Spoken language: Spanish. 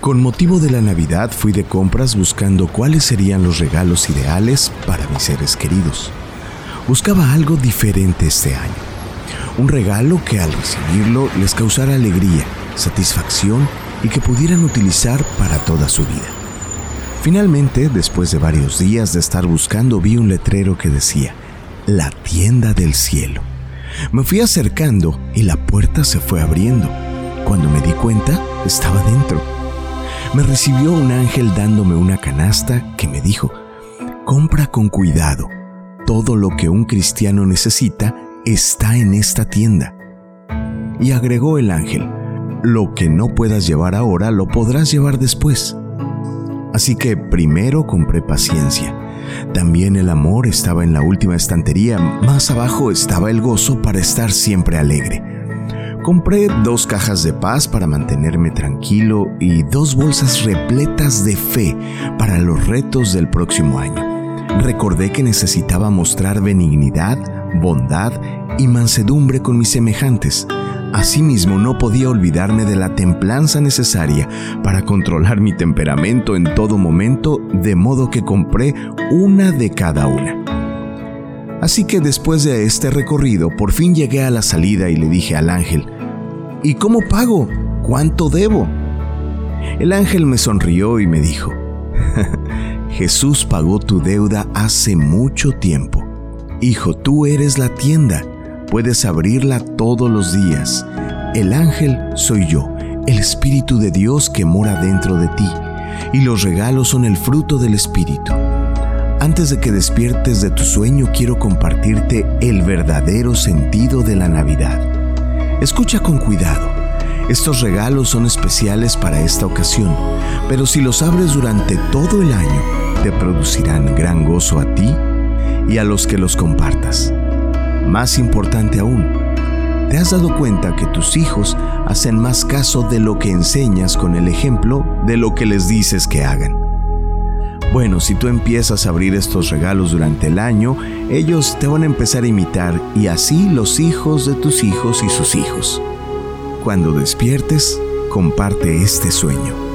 Con motivo de la Navidad fui de compras buscando cuáles serían los regalos ideales para mis seres queridos. Buscaba algo diferente este año. Un regalo que al recibirlo les causara alegría, satisfacción y que pudieran utilizar para toda su vida. Finalmente, después de varios días de estar buscando, vi un letrero que decía, La tienda del cielo. Me fui acercando y la puerta se fue abriendo. Cuando me di cuenta, estaba dentro. Me recibió un ángel dándome una canasta que me dijo, compra con cuidado. Todo lo que un cristiano necesita está en esta tienda. Y agregó el ángel, lo que no puedas llevar ahora lo podrás llevar después. Así que primero compré paciencia. También el amor estaba en la última estantería, más abajo estaba el gozo para estar siempre alegre. Compré dos cajas de paz para mantenerme tranquilo y dos bolsas repletas de fe para los retos del próximo año. Recordé que necesitaba mostrar benignidad, bondad y mansedumbre con mis semejantes. Asimismo, no podía olvidarme de la templanza necesaria para controlar mi temperamento en todo momento, de modo que compré una de cada una. Así que después de este recorrido, por fin llegué a la salida y le dije al ángel, ¿Y cómo pago? ¿Cuánto debo? El ángel me sonrió y me dijo, Jesús pagó tu deuda hace mucho tiempo. Hijo, tú eres la tienda, puedes abrirla todos los días. El ángel soy yo, el Espíritu de Dios que mora dentro de ti, y los regalos son el fruto del Espíritu. Antes de que despiertes de tu sueño, quiero compartirte el verdadero sentido de la Navidad. Escucha con cuidado. Estos regalos son especiales para esta ocasión, pero si los abres durante todo el año, te producirán gran gozo a ti y a los que los compartas. Más importante aún, ¿te has dado cuenta que tus hijos hacen más caso de lo que enseñas con el ejemplo de lo que les dices que hagan? Bueno, si tú empiezas a abrir estos regalos durante el año, ellos te van a empezar a imitar y así los hijos de tus hijos y sus hijos. Cuando despiertes, comparte este sueño